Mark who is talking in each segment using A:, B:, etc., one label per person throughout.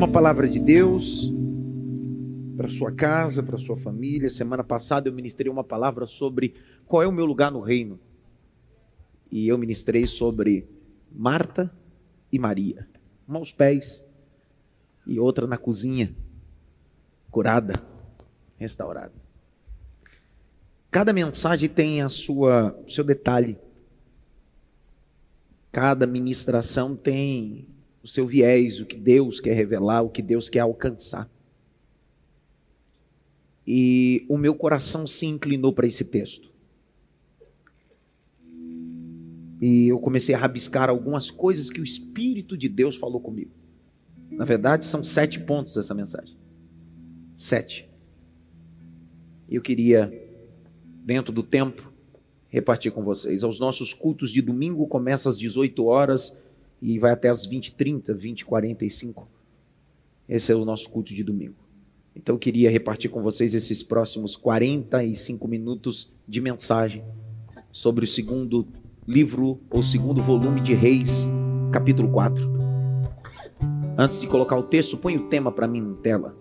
A: uma palavra de Deus para sua casa, para sua família. Semana passada eu ministrei uma palavra sobre qual é o meu lugar no reino. E eu ministrei sobre Marta e Maria. Uma aos pés e outra na cozinha, curada, restaurada. Cada mensagem tem a sua seu detalhe. Cada ministração tem o seu viés, o que Deus quer revelar, o que Deus quer alcançar. E o meu coração se inclinou para esse texto. E eu comecei a rabiscar algumas coisas que o Espírito de Deus falou comigo. Na verdade, são sete pontos dessa mensagem. Sete. Eu queria, dentro do tempo, repartir com vocês. Os nossos cultos de domingo começam às 18 horas e vai até as 20 30, 20 45. Esse é o nosso culto de domingo. Então eu queria repartir com vocês esses próximos 45 minutos de mensagem sobre o segundo livro ou segundo volume de Reis, capítulo 4. Antes de colocar o texto, põe o tema para mim na tela.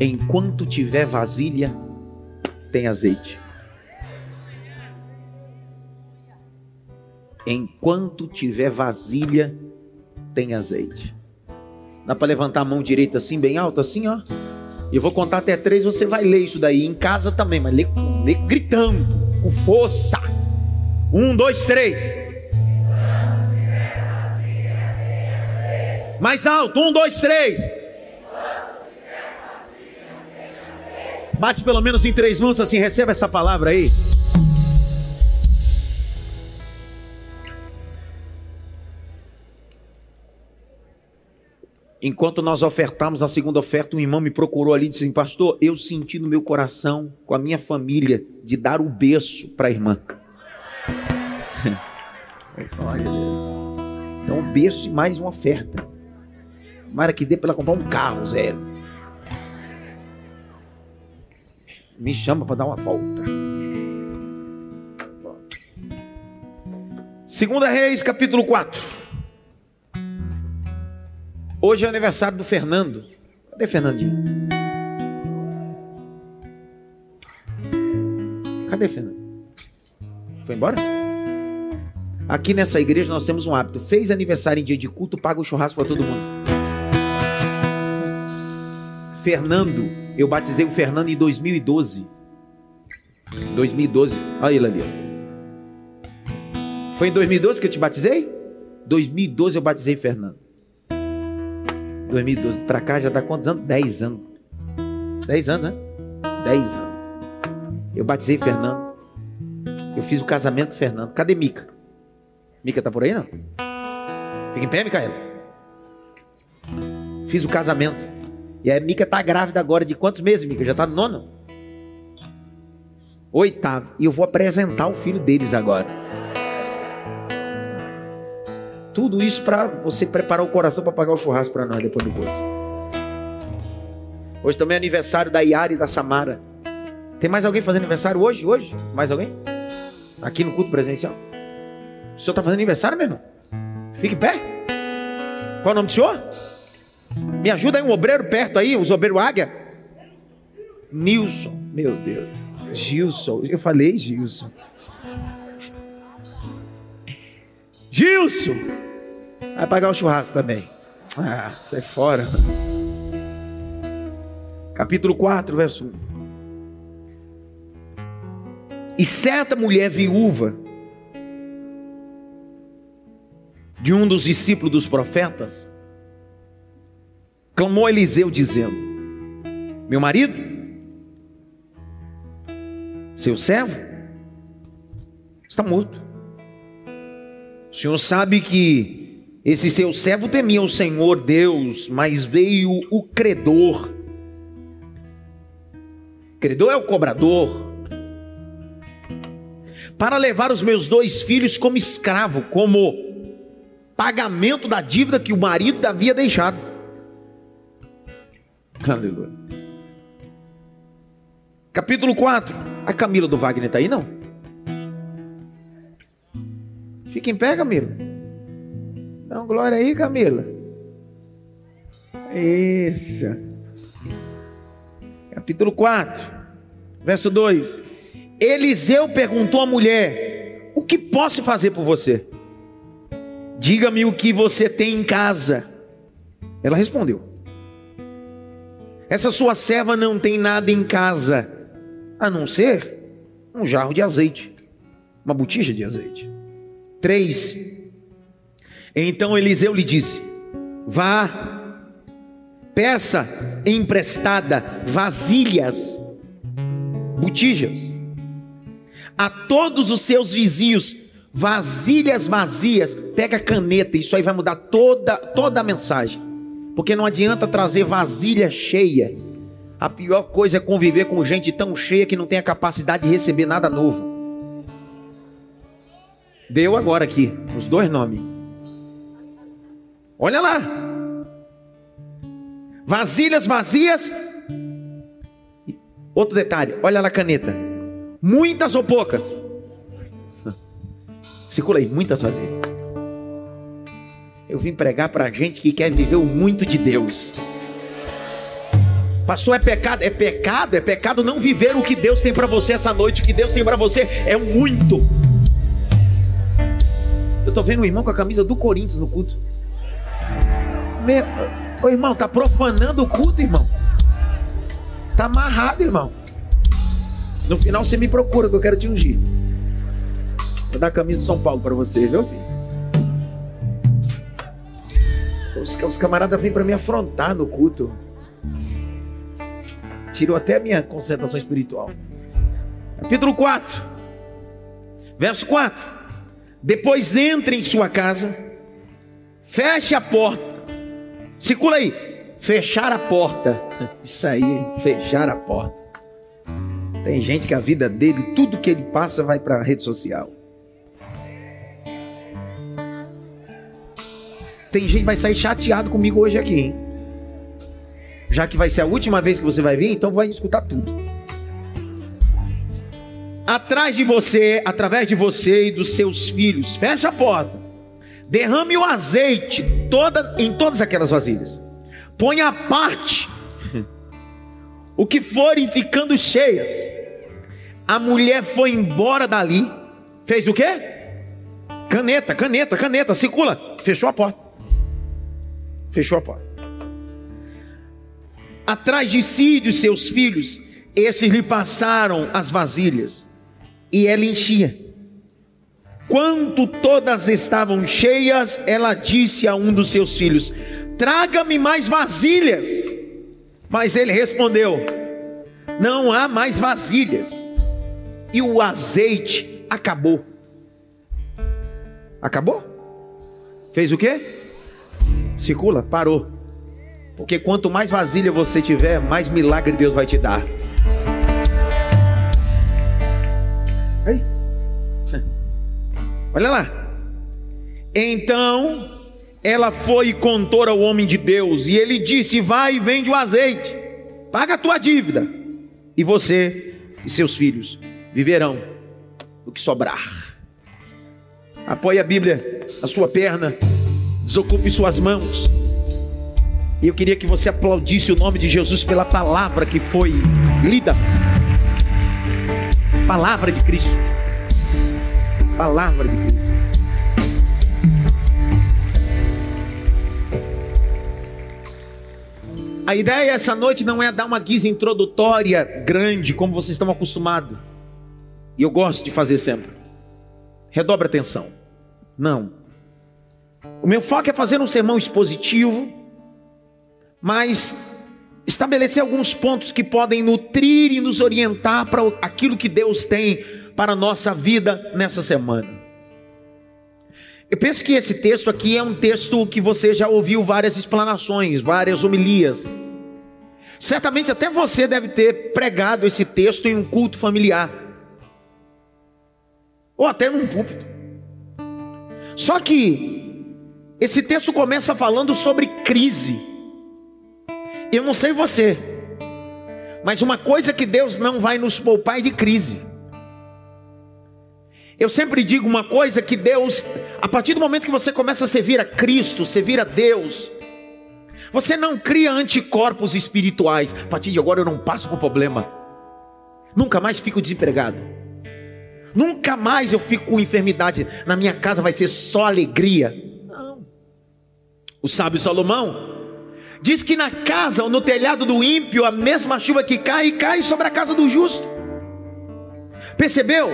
A: Enquanto tiver vasilha, tem azeite. Enquanto tiver vasilha, tem azeite. Dá para levantar a mão direita assim, bem alta, assim, ó. Eu vou contar até três, você vai ler isso daí. Em casa também, mas lê, lê gritando, com força. Um, dois, três. Mais alto, um, dois, três. Bate pelo menos em três mãos assim, receba essa palavra aí. Enquanto nós ofertamos a segunda oferta, um irmão me procurou ali e disse assim, pastor, eu senti no meu coração, com a minha família, de dar o berço para a irmã. Então, o berço e mais uma oferta. Mara que dê para ela comprar um carro zero. Me chama para dar uma volta. Segunda Reis, capítulo 4. Hoje é aniversário do Fernando. Cadê Fernandinho? Cadê Fernando? Foi embora? Aqui nessa igreja nós temos um hábito. Fez aniversário em dia de culto, paga o churrasco para todo mundo. Fernando, eu batizei o Fernando em 2012. 2012. Olha ele ali. Foi em 2012 que eu te batizei? 2012 eu batizei Fernando. 2012 para cá já está quantos anos? 10 anos. 10 anos, né? 10 anos. Eu batizei Fernando. Eu fiz o casamento do Fernando. Cadê Mica? Mica tá por aí, não? Fica em pé, Micaela. Fiz o casamento. E a Mica tá grávida agora de quantos meses, Mica? Já tá no nono? Oitavo. E eu vou apresentar o filho deles agora. Tudo isso para você preparar o coração para pagar o churrasco para nós depois do culto. Hoje também é aniversário da Yara e da Samara. Tem mais alguém fazendo aniversário hoje? Hoje? Mais alguém? Aqui no culto presencial? O senhor está fazendo aniversário, meu irmão? Fique pé. Qual é o nome do senhor? Me ajuda aí um obreiro perto aí, os obreiros águia. Nilson, meu Deus. Gilson, eu falei Gilson. Gilson. Vai pagar o churrasco também. Ah, sai fora. Capítulo 4, verso 1. E certa mulher viúva de um dos discípulos dos profetas clamou a Eliseu dizendo: Meu marido, seu servo, está morto. O senhor sabe que esse seu servo temia o Senhor Deus, mas veio o credor. Credor é o cobrador. Para levar os meus dois filhos como escravo, como pagamento da dívida que o marido havia deixado. Aleluia. Capítulo 4. A Camila do Wagner está aí, não? Fica em pé, Camila. Dá um glória aí, Camila. Isso. Capítulo 4, verso 2. Eliseu perguntou à mulher: O que posso fazer por você? Diga-me o que você tem em casa. Ela respondeu: Essa sua serva não tem nada em casa, a não ser um jarro de azeite, uma botija de azeite. 3. Então Eliseu lhe disse: Vá, peça emprestada vasilhas, botijas, a todos os seus vizinhos, vasilhas vazias. Pega caneta, isso aí vai mudar toda, toda a mensagem. Porque não adianta trazer vasilha cheia. A pior coisa é conviver com gente tão cheia que não tem a capacidade de receber nada novo. Deu agora aqui, os dois nomes. Olha lá. Vasilhas vazias. Outro detalhe, olha lá a caneta. Muitas ou poucas? Circula aí, muitas vazias. Eu vim pregar para gente que quer viver o muito de Deus. Pastor, é pecado? É pecado? É pecado não viver o que Deus tem para você essa noite. O que Deus tem para você é muito. Eu tô vendo um irmão com a camisa do Corinthians no culto. Meu, ô irmão, tá profanando o culto, irmão. Tá amarrado, irmão. No final você me procura que eu quero te ungir. Vou dar a camisa de São Paulo para você, viu, filho? Os, os camaradas vêm para me afrontar no culto. Tirou até a minha concentração espiritual. Capítulo 4, verso 4. Depois entre em sua casa, feche a porta. Circula aí. Fechar a porta. Isso aí, fechar a porta. Tem gente que a vida dele, tudo que ele passa vai para a rede social. Tem gente que vai sair chateado comigo hoje aqui, hein? Já que vai ser a última vez que você vai vir, então vai escutar tudo atrás de você, através de você e dos seus filhos. Feche a porta. Derrame o azeite toda, em todas aquelas vasilhas. Ponha a parte o que forem ficando cheias. A mulher foi embora dali. Fez o quê? Caneta, caneta, caneta, circula. Fechou a porta. Fechou a porta. Atrás de si e de seus filhos, esses lhe passaram as vasilhas e ela enchia. Quando todas estavam cheias, ela disse a um dos seus filhos: Traga-me mais vasilhas. Mas ele respondeu: Não há mais vasilhas. E o azeite acabou. Acabou? Fez o quê? Circula, parou. Porque quanto mais vasilha você tiver, mais milagre Deus vai te dar. Ei. Olha lá. Então ela foi e contou ao homem de Deus, e ele disse: Vai e vende o azeite, paga a tua dívida, e você e seus filhos viverão o que sobrar. Apoie a Bíblia na sua perna, desocupe suas mãos. E eu queria que você aplaudisse o nome de Jesus pela palavra que foi lida Palavra de Cristo. Palavra de Cristo. A ideia essa noite não é dar uma guisa introdutória grande, como vocês estão acostumados. E eu gosto de fazer sempre. Redobra atenção. Não. O meu foco é fazer um sermão expositivo, mas estabelecer alguns pontos que podem nutrir e nos orientar para aquilo que Deus tem para a nossa vida nessa semana. Eu penso que esse texto aqui é um texto que você já ouviu várias explanações, várias homilias. Certamente até você deve ter pregado esse texto em um culto familiar, ou até num púlpito. Só que esse texto começa falando sobre crise. Eu não sei você, mas uma coisa que Deus não vai nos poupar é de crise. Eu sempre digo uma coisa que Deus, a partir do momento que você começa a servir a Cristo, servir a Deus, você não cria anticorpos espirituais. A partir de agora eu não passo por problema. Nunca mais fico desempregado. Nunca mais eu fico com enfermidade. Na minha casa vai ser só alegria. Não. O sábio Salomão diz que na casa ou no telhado do ímpio, a mesma chuva que cai, cai sobre a casa do justo. Percebeu?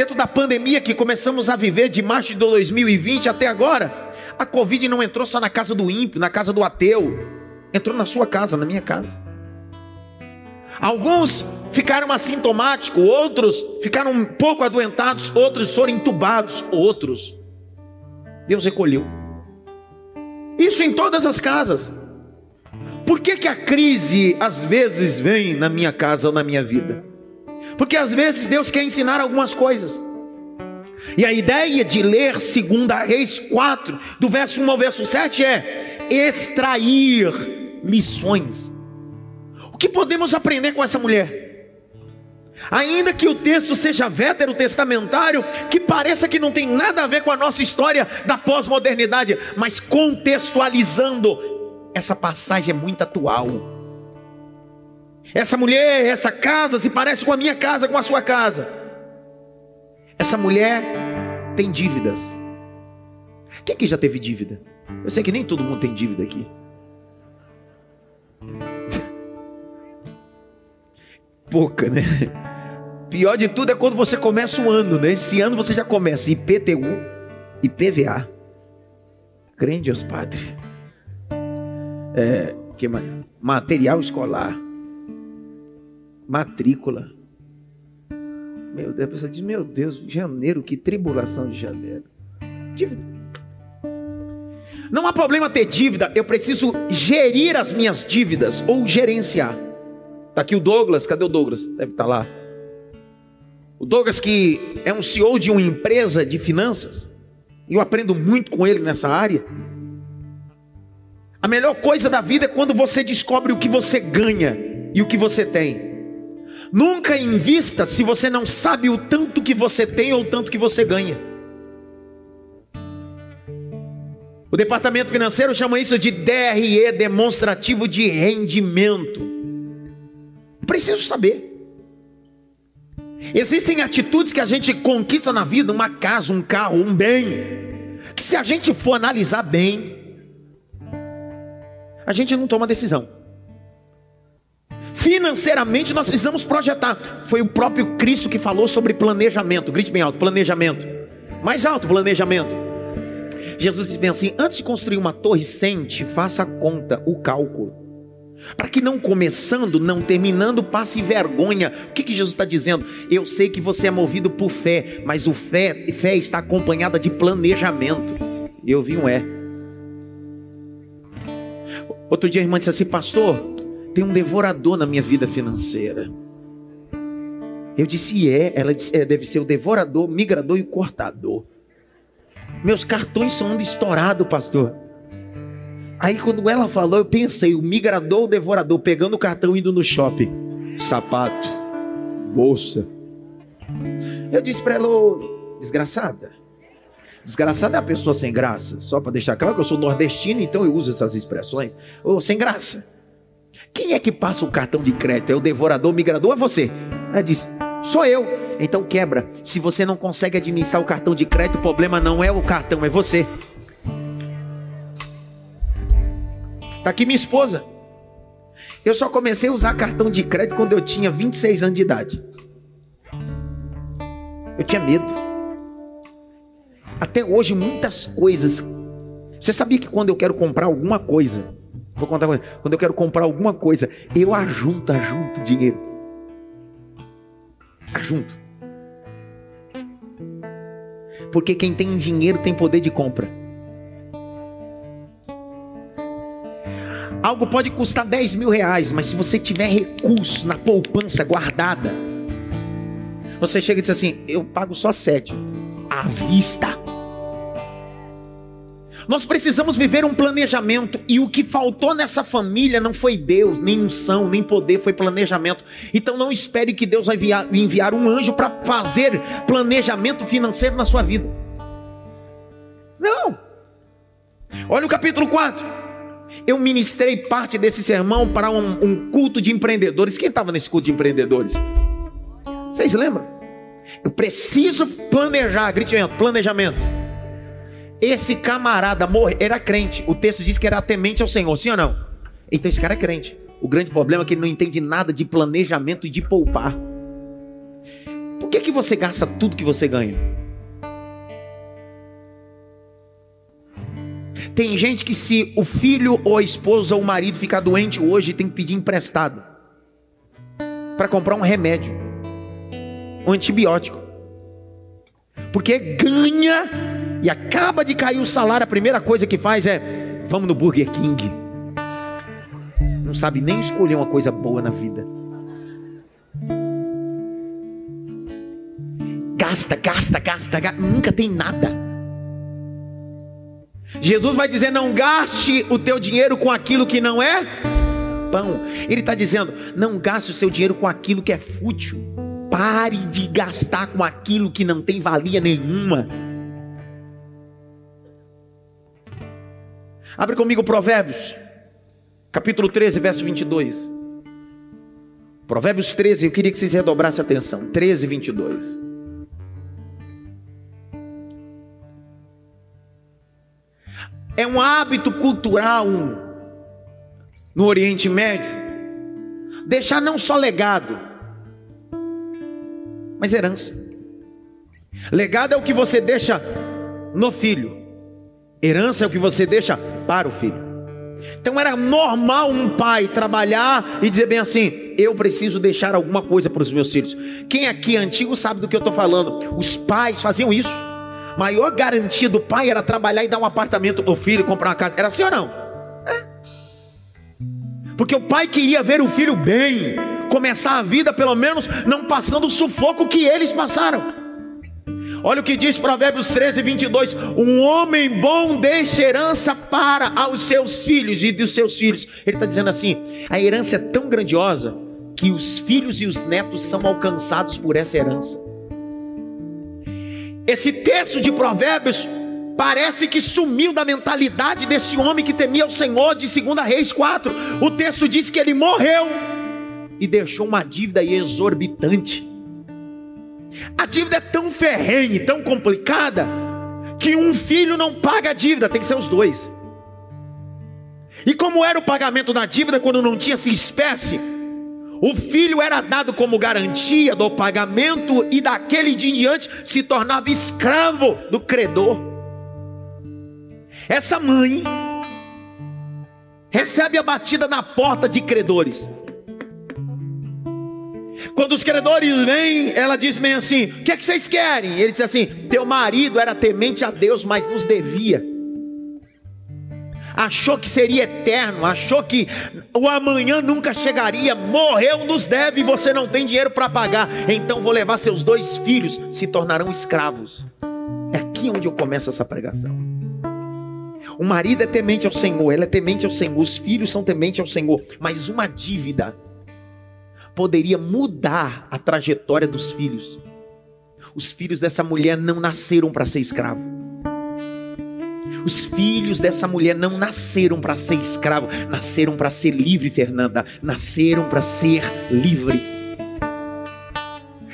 A: Dentro da pandemia que começamos a viver de março de 2020 até agora, a Covid não entrou só na casa do ímpio, na casa do ateu, entrou na sua casa, na minha casa. Alguns ficaram assintomáticos, outros ficaram um pouco adoentados, outros foram entubados, outros. Deus recolheu. Isso em todas as casas. Por que, que a crise às vezes vem na minha casa ou na minha vida? Porque às vezes Deus quer ensinar algumas coisas. E a ideia de ler 2 Reis 4, do verso 1 ao verso 7, é extrair lições. O que podemos aprender com essa mulher? Ainda que o texto seja veterotestamentário, que pareça que não tem nada a ver com a nossa história da pós-modernidade, mas contextualizando, essa passagem é muito atual. Essa mulher, essa casa se parece com a minha casa, com a sua casa. Essa mulher tem dívidas. Quem aqui já teve dívida? Eu sei que nem todo mundo tem dívida aqui. Pouca, né? Pior de tudo é quando você começa o ano, né? Esse ano você já começa IPTU, IPVA. Crente Deus Padre. É, que? Material escolar matrícula. Meu Deus, a pessoa diz: Meu Deus, janeiro, que tribulação de janeiro. Dívida. Não há problema ter dívida, eu preciso gerir as minhas dívidas ou gerenciar. Está aqui o Douglas, cadê o Douglas? Deve estar tá lá. O Douglas, que é um CEO de uma empresa de finanças, e eu aprendo muito com ele nessa área. A melhor coisa da vida é quando você descobre o que você ganha e o que você tem. Nunca invista se você não sabe o tanto que você tem ou o tanto que você ganha. O departamento financeiro chama isso de DRE demonstrativo de rendimento. Preciso saber. Existem atitudes que a gente conquista na vida, uma casa, um carro, um bem, que se a gente for analisar bem, a gente não toma decisão. Financeiramente nós precisamos projetar. Foi o próprio Cristo que falou sobre planejamento. Grite bem alto: planejamento. Mais alto, planejamento. Jesus disse bem assim: antes de construir uma torre, sente, faça a conta, o cálculo. Para que não começando, não terminando, passe vergonha. O que, que Jesus está dizendo? Eu sei que você é movido por fé, mas o fé, fé está acompanhada de planejamento. E eu vi um é. Outro dia a irmã disse assim, pastor, tem um devorador na minha vida financeira. Eu disse, é. Ela disse, é, deve ser o devorador, migrador e o cortador. Meus cartões são onde estourado, pastor. Aí quando ela falou, eu pensei, o migrador, o devorador, pegando o cartão indo no shopping. Sapato, bolsa. Eu disse para ela, desgraçada. Desgraçada é a pessoa sem graça. Só para deixar claro que eu sou nordestino, então eu uso essas expressões. Oh, sem graça. Quem é que passa o cartão de crédito? É o devorador, o migrador é você? Ela disse: Sou eu. Então quebra. Se você não consegue administrar o cartão de crédito, o problema não é o cartão, é você. Tá aqui minha esposa. Eu só comecei a usar cartão de crédito quando eu tinha 26 anos de idade. Eu tinha medo. Até hoje, muitas coisas. Você sabia que quando eu quero comprar alguma coisa, Vou contar uma coisa. Quando eu quero comprar alguma coisa, eu ajunto, ajunto dinheiro. Ajunto. Porque quem tem dinheiro tem poder de compra. Algo pode custar 10 mil reais, mas se você tiver recurso na poupança guardada, você chega e diz assim: Eu pago só 7 à vista. Nós precisamos viver um planejamento e o que faltou nessa família não foi Deus, nem unção, nem poder, foi planejamento. Então não espere que Deus vai enviar, um anjo para fazer planejamento financeiro na sua vida. Não. Olha o capítulo 4. Eu ministrei parte desse sermão para um, um culto de empreendedores. Quem estava nesse culto de empreendedores? Vocês lembram? Eu preciso planejar, gritamento, planejamento. Esse camarada morre, era crente. O texto diz que era temente ao Senhor, sim ou não? Então esse cara é crente. O grande problema é que ele não entende nada de planejamento e de poupar. Por que, que você gasta tudo que você ganha? Tem gente que se o filho ou a esposa ou o marido ficar doente hoje, tem que pedir emprestado para comprar um remédio, um antibiótico. Porque ganha e acaba de cair o salário, a primeira coisa que faz é: vamos no Burger King. Não sabe nem escolher uma coisa boa na vida. Gasta, gasta, gasta, gasta nunca tem nada. Jesus vai dizer: não gaste o teu dinheiro com aquilo que não é pão. Ele está dizendo: não gaste o seu dinheiro com aquilo que é fútil. Pare de gastar com aquilo que não tem valia nenhuma. Abre comigo Provérbios, capítulo 13, verso 22. Provérbios 13, eu queria que vocês redobrassem a atenção. 13, 22. É um hábito cultural no Oriente Médio deixar não só legado, mas herança. Legado é o que você deixa no filho. Herança é o que você deixa para o filho. Então era normal um pai trabalhar e dizer bem assim: eu preciso deixar alguma coisa para os meus filhos. Quem aqui é antigo sabe do que eu estou falando. Os pais faziam isso. Maior garantia do pai era trabalhar e dar um apartamento para o filho, comprar uma casa. Era assim ou não? É. Porque o pai queria ver o filho bem, começar a vida pelo menos não passando o sufoco que eles passaram. Olha o que diz Provérbios 13, 22. Um homem bom deixa herança para aos seus filhos e dos seus filhos. Ele está dizendo assim: a herança é tão grandiosa que os filhos e os netos são alcançados por essa herança. Esse texto de Provérbios parece que sumiu da mentalidade desse homem que temia o Senhor de 2 Reis 4. O texto diz que ele morreu e deixou uma dívida exorbitante. A dívida é tão ferrenha tão complicada que um filho não paga a dívida, tem que ser os dois. E como era o pagamento da dívida quando não tinha essa espécie? O filho era dado como garantia do pagamento e daquele dia em diante se tornava escravo do credor. Essa mãe recebe a batida na porta de credores. Quando os credores vêm, ela diz bem assim: O que é que vocês querem? Ele diz assim: Teu marido era temente a Deus, mas nos devia. Achou que seria eterno, achou que o amanhã nunca chegaria, morreu, nos deve e você não tem dinheiro para pagar. Então vou levar seus dois filhos, se tornarão escravos. É aqui onde eu começo essa pregação. O marido é temente ao Senhor, ela é temente ao Senhor, os filhos são tementes ao Senhor, mas uma dívida poderia mudar a trajetória dos filhos. Os filhos dessa mulher não nasceram para ser escravo. Os filhos dessa mulher não nasceram para ser escravo, nasceram para ser livre, Fernanda. Nasceram para ser livre.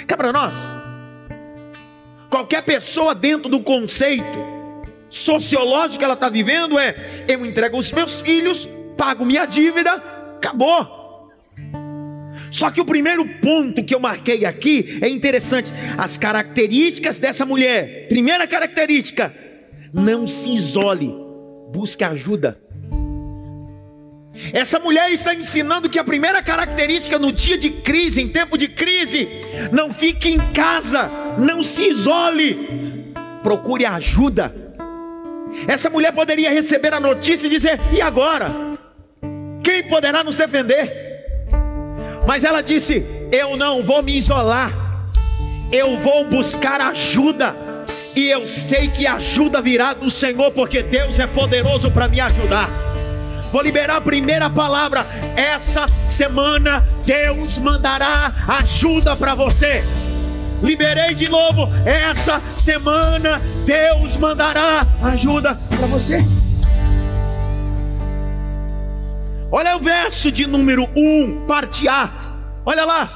A: Cá para nós. Qualquer pessoa dentro do conceito sociológico que ela está vivendo é: eu entrego os meus filhos, pago minha dívida, acabou. Só que o primeiro ponto que eu marquei aqui é interessante. As características dessa mulher. Primeira característica: não se isole, busque ajuda. Essa mulher está ensinando que a primeira característica no dia de crise, em tempo de crise, não fique em casa, não se isole, procure ajuda. Essa mulher poderia receber a notícia e dizer: e agora? Quem poderá nos defender? Mas ela disse: Eu não vou me isolar, eu vou buscar ajuda. e eu sei que ajuda virá do Senhor, porque Deus é poderoso para me ajudar. Vou liberar a primeira palavra. Essa semana Deus mandará ajuda para você. Liberei de novo. Essa semana Deus mandará ajuda para você. Olha o verso de número 1, parte A. Olha lá.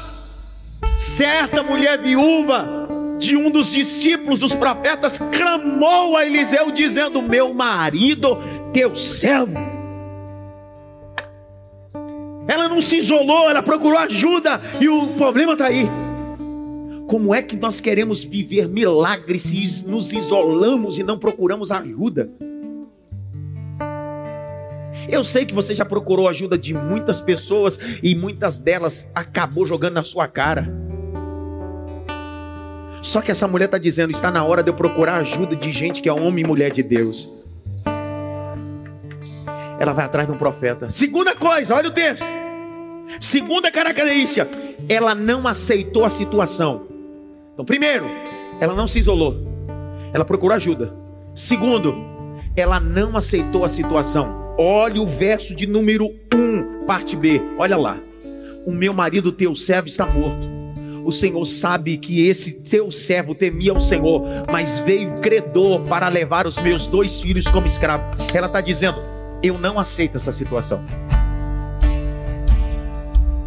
A: Certa mulher viúva de um dos discípulos dos profetas clamou a Eliseu, dizendo: Meu marido, teu servo. Ela não se isolou, ela procurou ajuda, e o problema está aí. Como é que nós queremos viver milagres se nos isolamos e não procuramos ajuda? Eu sei que você já procurou ajuda de muitas pessoas e muitas delas acabou jogando na sua cara. Só que essa mulher está dizendo: está na hora de eu procurar ajuda de gente que é homem e mulher de Deus. Ela vai atrás de um profeta. Segunda coisa, olha o texto. Segunda característica, ela não aceitou a situação. Então, primeiro, ela não se isolou. Ela procurou ajuda. Segundo, ela não aceitou a situação. Olha o verso de número 1, parte B. Olha lá. O meu marido, teu servo, está morto o Senhor sabe que esse teu servo temia o Senhor, mas veio credor para levar os meus dois filhos como escravo. Ela está dizendo: Eu não aceito essa situação.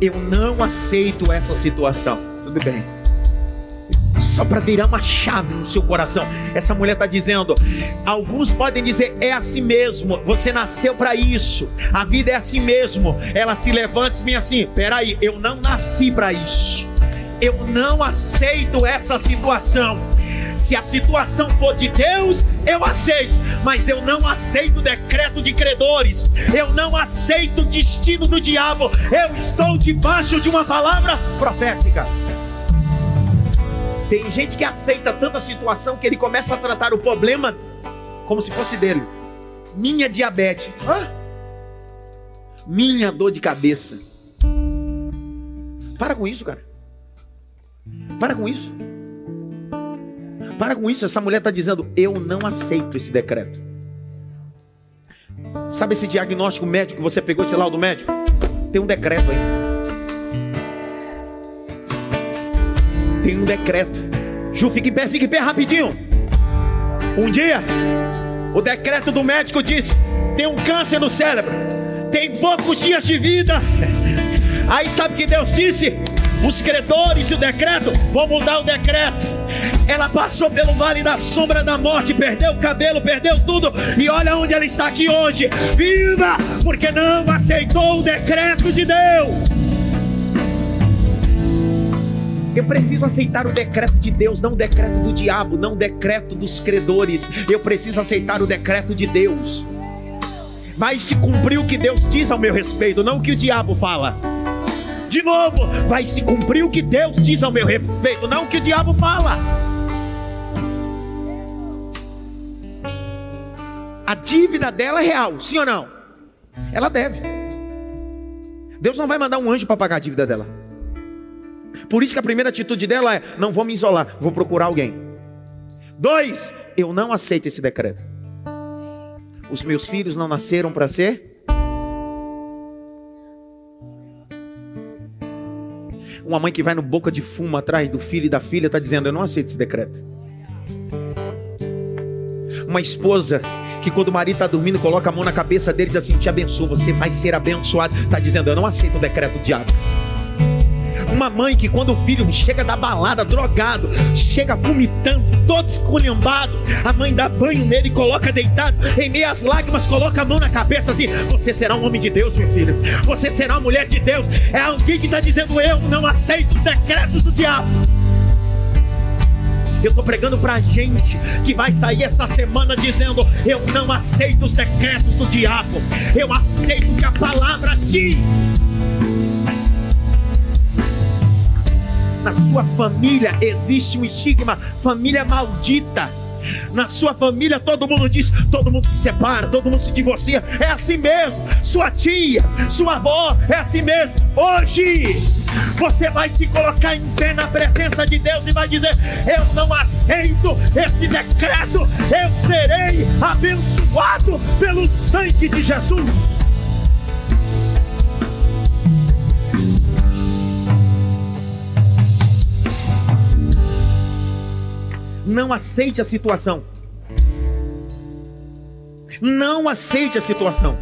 A: Eu não aceito essa situação. Tudo bem. Só para virar uma chave no seu coração. Essa mulher está dizendo: alguns podem dizer, é assim mesmo, você nasceu para isso, a vida é assim mesmo. Ela se levanta e diz assim: peraí, eu não nasci para isso eu não aceito essa situação. Se a situação for de Deus, eu aceito, mas eu não aceito decreto de credores, eu não aceito destino do diabo, eu estou debaixo de uma palavra profética. Tem gente que aceita tanta situação que ele começa a tratar o problema como se fosse dele. Minha diabetes, Hã? minha dor de cabeça. Para com isso, cara. Para com isso. Para com isso. Essa mulher está dizendo: Eu não aceito esse decreto. Sabe esse diagnóstico médico que você pegou esse laudo médico? Tem um decreto aí. Tem um decreto. Ju, fica em pé, fica em pé rapidinho. Um dia, o decreto do médico disse: tem um câncer no cérebro, tem poucos dias de vida. Aí sabe que Deus disse? Os credores e o decreto vão mudar o decreto. Ela passou pelo vale da sombra da morte, perdeu o cabelo, perdeu tudo, e olha onde ela está aqui hoje, viva, porque não aceitou o decreto de Deus. Eu preciso aceitar o decreto de Deus, não o decreto do diabo, não o decreto dos credores. Eu preciso aceitar o decreto de Deus. Vai se cumprir o que Deus diz ao meu respeito, não o que o diabo fala de novo, vai se cumprir o que Deus diz ao meu respeito, não o que o diabo fala. A dívida dela é real, sim ou não? Ela deve. Deus não vai mandar um anjo para pagar a dívida dela. Por isso que a primeira atitude dela é: não vou me isolar, vou procurar alguém. Dois, eu não aceito esse decreto. Os meus filhos não nasceram para ser Uma mãe que vai no boca de fumo atrás do filho e da filha está dizendo: Eu não aceito esse decreto. Uma esposa que quando o marido está dormindo, coloca a mão na cabeça dele e diz assim: Te abençoo, você vai ser abençoado. Está dizendo: Eu não aceito o decreto do diabo. Uma mãe que quando o filho chega da balada, drogado, chega vomitando, todo esculhambado, a mãe dá banho nele coloca deitado, em meio às lágrimas, coloca a mão na cabeça assim: Você será um homem de Deus, meu filho. Você será uma mulher de Deus. É alguém que está dizendo: Eu não aceito os decretos do diabo. Eu estou pregando para gente que vai sair essa semana dizendo: Eu não aceito os decretos do diabo, eu aceito o que a palavra diz. Na sua família existe um estigma, família maldita. Na sua família todo mundo diz, todo mundo se separa, todo mundo se divorcia. É assim mesmo. Sua tia, sua avó, é assim mesmo. Hoje você vai se colocar em pé na presença de Deus e vai dizer: Eu não aceito esse decreto. Eu serei abençoado pelo sangue de Jesus. Não aceite a situação. Não aceite a situação.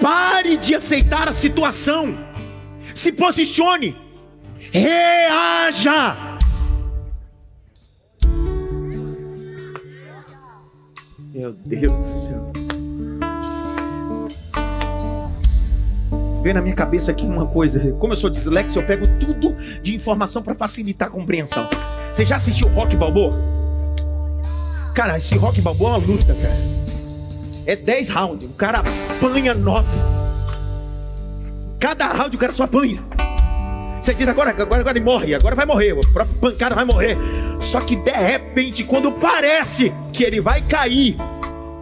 A: Pare de aceitar a situação. Se posicione. Reaja. Meu Deus do céu. Veio na minha cabeça aqui uma coisa. Como eu sou dislexo, eu pego tudo de informação para facilitar a compreensão. Você já assistiu Rock Balboa? Cara, esse Rock Balboa é uma luta, cara. É 10 rounds. O cara apanha 9. Cada round o cara só apanha. Você diz agora, agora, agora ele morre, agora vai morrer, o próprio pancada vai morrer. Só que de repente, quando parece que ele vai cair,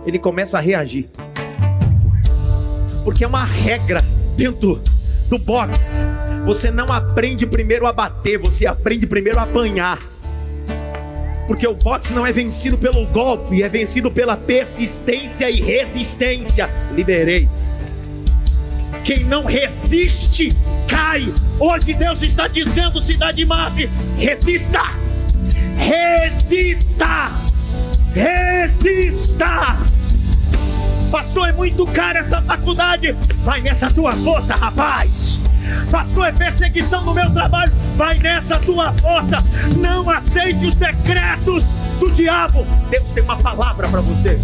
A: ele começa a reagir. Porque é uma regra dentro do boxe. Você não aprende primeiro a bater, você aprende primeiro a apanhar. Porque o boxe não é vencido pelo golpe, é vencido pela persistência e resistência. Liberei. Quem não resiste, cai. Hoje Deus está dizendo, cidade Mave, resista. Resista. Resista. Pastor, é muito caro essa faculdade. Vai nessa tua força, rapaz. Pastor, é perseguição no meu trabalho. Vai nessa tua força. Não aceite os decretos do diabo. Deus tem uma palavra para você.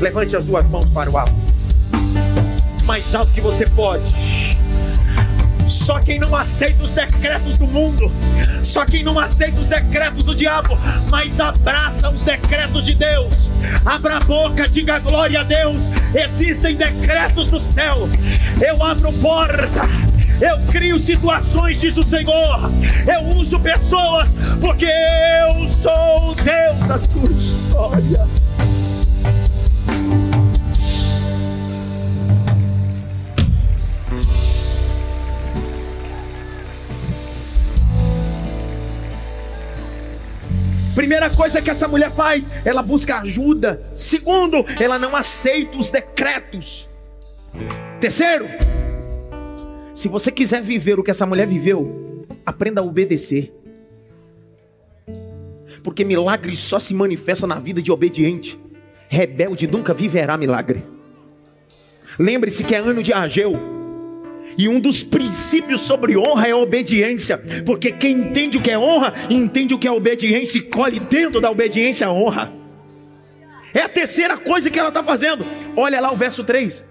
A: Levante as duas mãos para o alto. Mais alto que você pode. Só quem não aceita os decretos do mundo, só quem não aceita os decretos do diabo, mas abraça os decretos de Deus. Abra a boca, diga glória a Deus. Existem decretos do céu. Eu abro porta. Eu crio situações, diz o Senhor. Eu uso pessoas, porque eu sou o Deus da tua história. Primeira coisa que essa mulher faz, ela busca ajuda. Segundo, ela não aceita os decretos. Terceiro, se você quiser viver o que essa mulher viveu, aprenda a obedecer. Porque milagre só se manifesta na vida de obediente. Rebelde nunca viverá milagre. Lembre-se que é ano de Ageu. E um dos princípios sobre honra é a obediência, porque quem entende o que é honra, entende o que é obediência e colhe dentro da obediência a honra. É a terceira coisa que ela está fazendo. Olha lá o verso 3.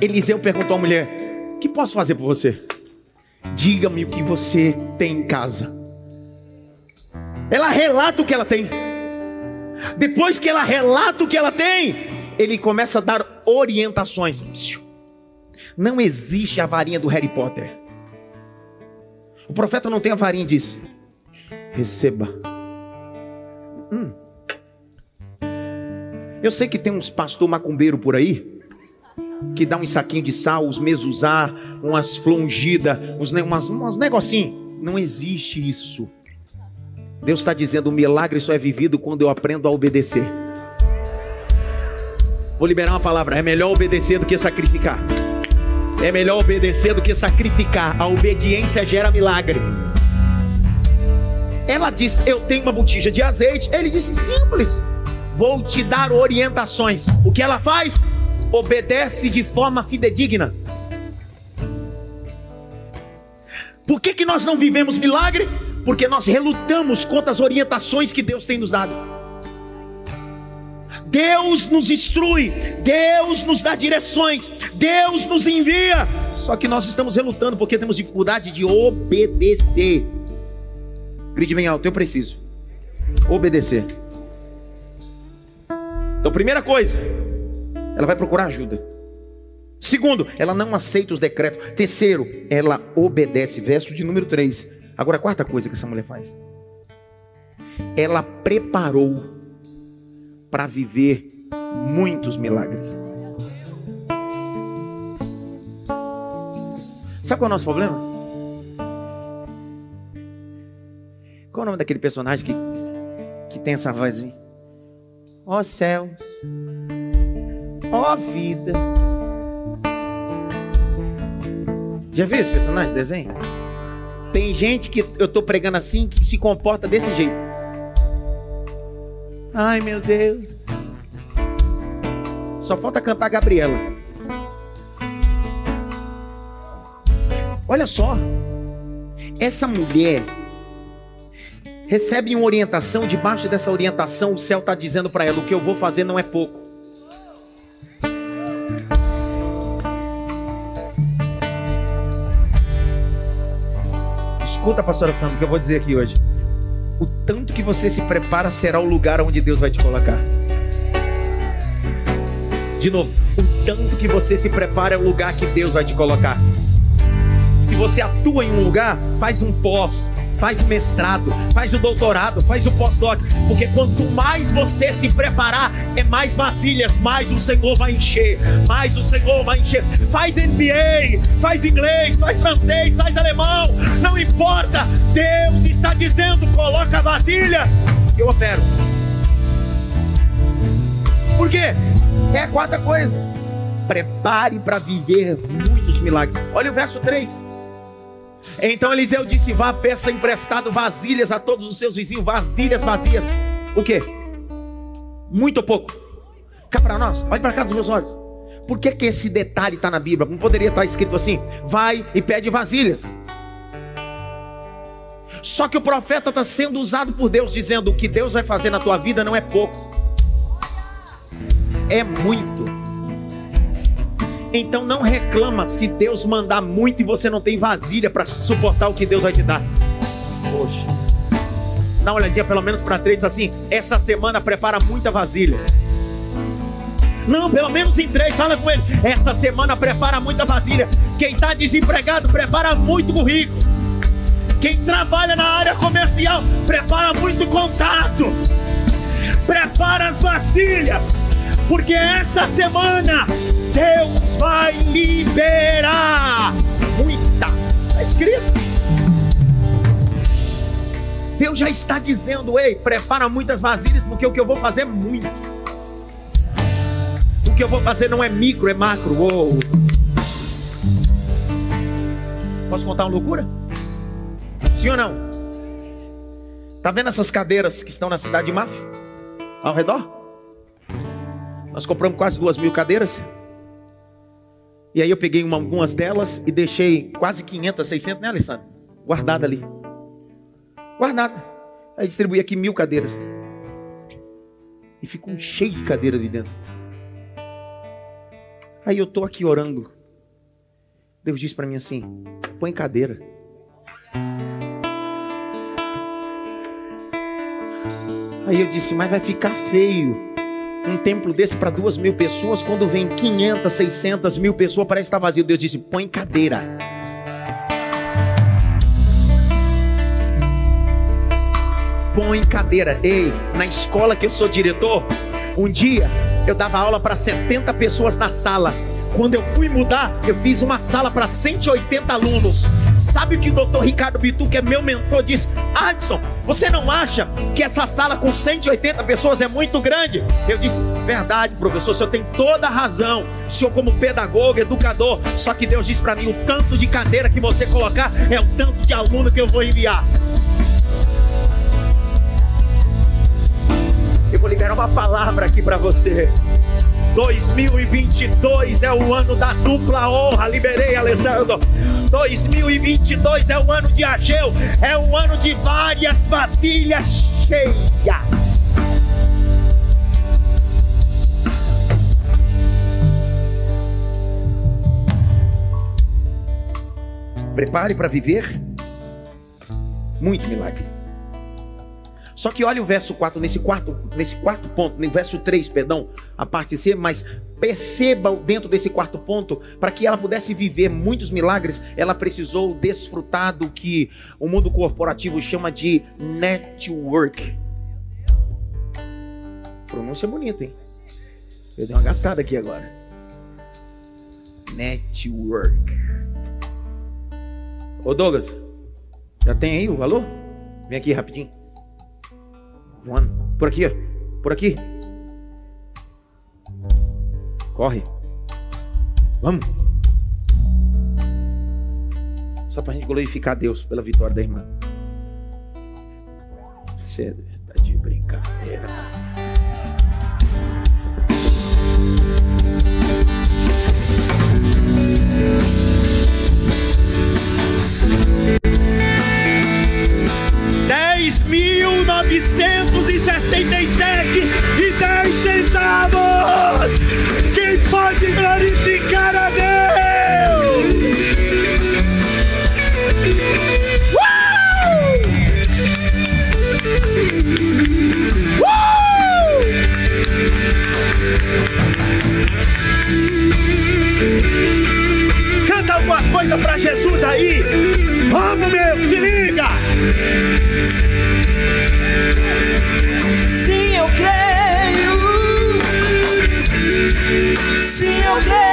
A: Eliseu perguntou à mulher: que posso fazer por você? Diga-me o que você tem em casa. Ela relata o que ela tem. Depois que ela relata o que ela tem, ele começa a dar orientações. Não existe a varinha do Harry Potter. O profeta não tem a varinha e disse: Receba. Hum. Eu sei que tem uns pastor macumbeiro por aí que dá um saquinho de sal, os mesuzá, umas flongidas, uns, umas, negocinhos. Não existe isso. Deus está dizendo: o milagre só é vivido quando eu aprendo a obedecer. Vou liberar uma palavra: é melhor obedecer do que sacrificar. É melhor obedecer do que sacrificar. A obediência gera milagre. Ela disse: Eu tenho uma botija de azeite. Ele disse: Simples. Vou te dar orientações. O que ela faz? Obedece de forma fidedigna. Por que, que nós não vivemos milagre? Porque nós relutamos contra as orientações que Deus tem nos dado. Deus nos instrui, Deus nos dá direções, Deus nos envia. Só que nós estamos relutando porque temos dificuldade de obedecer. Grite bem alto, eu preciso obedecer. Então, primeira coisa, ela vai procurar ajuda. Segundo, ela não aceita os decretos. Terceiro, ela obedece. Verso de número 3. Agora, a quarta coisa que essa mulher faz. ela preparou para viver muitos milagres. Sabe qual é o nosso problema? Qual é o nome daquele personagem que, que tem essa voz? Ó oh, céus, ó oh, vida. Já viu esse personagem de desenho? Tem gente que eu tô pregando assim que se comporta desse jeito. Ai meu Deus. Só falta cantar Gabriela. Olha só. Essa mulher recebe uma orientação, debaixo dessa orientação, o céu está dizendo para ela: o que eu vou fazer não é pouco. Escuta, pastora Sandra, o que eu vou dizer aqui hoje. O tanto que você se prepara será o lugar onde Deus vai te colocar. De novo, o tanto que você se prepara é o lugar que Deus vai te colocar. Se você atua em um lugar, faz um pós, faz o mestrado, faz o doutorado, faz o pós-doc, porque quanto mais você se preparar, é mais vasilhas, mais o Senhor vai encher, mais o Senhor vai encher. Faz MBA, faz inglês, faz francês, faz alemão, não importa. Deus está dizendo: coloca a vasilha, eu opero. Por quê? É a quarta coisa. Prepare para viver muitos milagres. Olha o verso 3. Então Eliseu disse: Vá, peça emprestado vasilhas a todos os seus vizinhos, vasilhas vazias. O que? Muito ou pouco? Cá para nós, olhe para cá dos meus olhos. Por que, que esse detalhe está na Bíblia? Não poderia estar escrito assim: vai e pede vasilhas. Só que o profeta está sendo usado por Deus, dizendo: o que Deus vai fazer na tua vida não é pouco, é muito. Então não reclama se Deus mandar muito e você não tem vasilha para suportar o que Deus vai te dar. Poxa. Dá uma olhadinha pelo menos para três assim. Essa semana prepara muita vasilha. Não, pelo menos em três, fala com ele. Essa semana prepara muita vasilha. Quem está desempregado, prepara muito currículo. Quem trabalha na área comercial, prepara muito contato. Prepara as vasilhas porque essa semana Deus vai liberar muitas. Está escrito. Deus já está dizendo: ei, prepara muitas vasilhas, porque o que eu vou fazer é muito. O que eu vou fazer não é micro, é macro. Uou. Posso contar uma loucura? Sim ou não? Tá vendo essas cadeiras que estão na cidade de Máfia? Ao redor? Nós compramos quase duas mil cadeiras. E aí eu peguei uma, algumas delas e deixei quase 500, 600, né, Alessandro? Guardada ali. Guardada. Aí distribuí aqui mil cadeiras. E ficou um cheio de cadeira ali dentro. Aí eu tô aqui orando. Deus disse para mim assim: põe cadeira. Aí eu disse, mas vai ficar feio um templo desse para duas mil pessoas, quando vem 500, 600 mil pessoas, parece estar vazio. Deus disse: põe cadeira. Põe cadeira. Ei, na escola que eu sou diretor, um dia eu dava aula para 70 pessoas na sala. Quando eu fui mudar, eu fiz uma sala para 180 alunos. Sabe o que o doutor Ricardo Bitu, que é meu mentor, disse? Adson, você não acha que essa sala com 180 pessoas é muito grande? Eu disse, verdade, professor, o senhor tem toda a razão. O senhor, como pedagogo, educador, só que Deus disse para mim: o tanto de cadeira que você colocar é o tanto de aluno que eu vou enviar. Eu vou liberar uma palavra aqui para você. 2022 é o ano da dupla honra. Liberei, Alessandro. 2022 é o ano de Ageu. É o ano de várias vasilhas cheias. Prepare para viver muito milagre. Só que olha o verso 4, nesse quarto, nesse quarto ponto, no verso 3, perdão, a parte C, mas perceba dentro desse quarto ponto, para que ela pudesse viver muitos milagres, ela precisou desfrutar do que o mundo corporativo chama de network. Pronúncia bonita, hein? Eu dei uma gastada aqui agora. Network. Ô Douglas, já tem aí o valor? Vem aqui rapidinho. Um. Por aqui, ó. Por aqui. Corre. Vamos. Só pra gente glorificar Deus pela vitória da irmã. Você tá de brincadeira. 3.967 e 10 centavos. Quem pode glorificar a Deus? Uh! Canta alguma coisa para Jesus aí. Vamos, meu, se liga.
B: Sim, eu creio. Sim, eu creio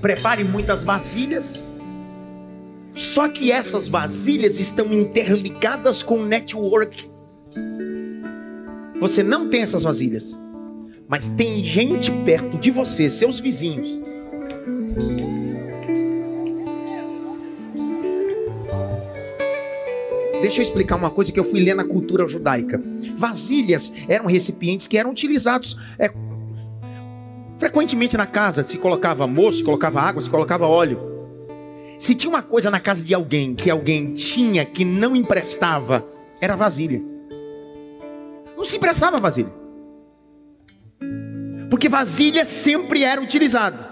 A: prepare muitas vasilhas. Só que essas vasilhas estão interligadas com o network. Você não tem essas vasilhas, mas tem gente perto de você, seus vizinhos. Deixa eu explicar uma coisa que eu fui ler na cultura judaica. Vasilhas eram recipientes que eram utilizados é, frequentemente na casa. Se colocava moço, se colocava água, se colocava óleo. Se tinha uma coisa na casa de alguém que alguém tinha que não emprestava, era vasilha. Não se emprestava vasilha. Porque vasilha sempre era utilizada.